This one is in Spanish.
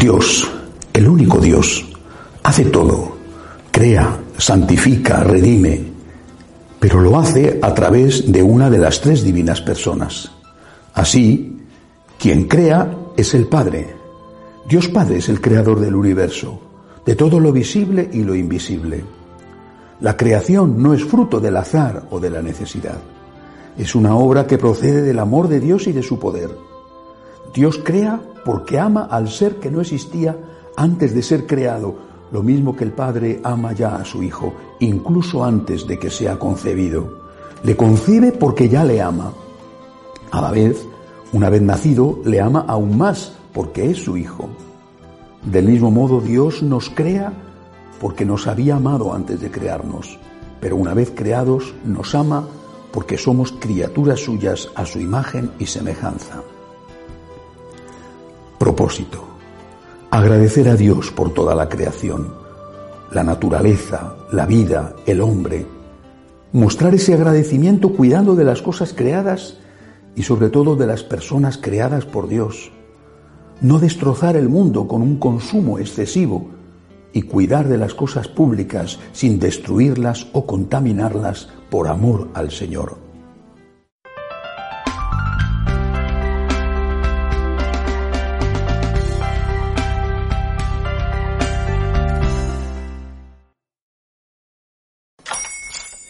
Dios, el único Dios, hace todo, crea, santifica, redime, pero lo hace a través de una de las tres divinas personas. Así, quien crea es el Padre. Dios Padre es el creador del universo, de todo lo visible y lo invisible. La creación no es fruto del azar o de la necesidad. Es una obra que procede del amor de Dios y de su poder. Dios crea porque ama al ser que no existía antes de ser creado, lo mismo que el Padre ama ya a su Hijo, incluso antes de que sea concebido. Le concibe porque ya le ama. A la vez, una vez nacido, le ama aún más porque es su Hijo. Del mismo modo, Dios nos crea porque nos había amado antes de crearnos, pero una vez creados, nos ama porque somos criaturas suyas a su imagen y semejanza. Propósito. Agradecer a Dios por toda la creación, la naturaleza, la vida, el hombre. Mostrar ese agradecimiento cuidando de las cosas creadas y sobre todo de las personas creadas por Dios. No destrozar el mundo con un consumo excesivo y cuidar de las cosas públicas sin destruirlas o contaminarlas por amor al Señor.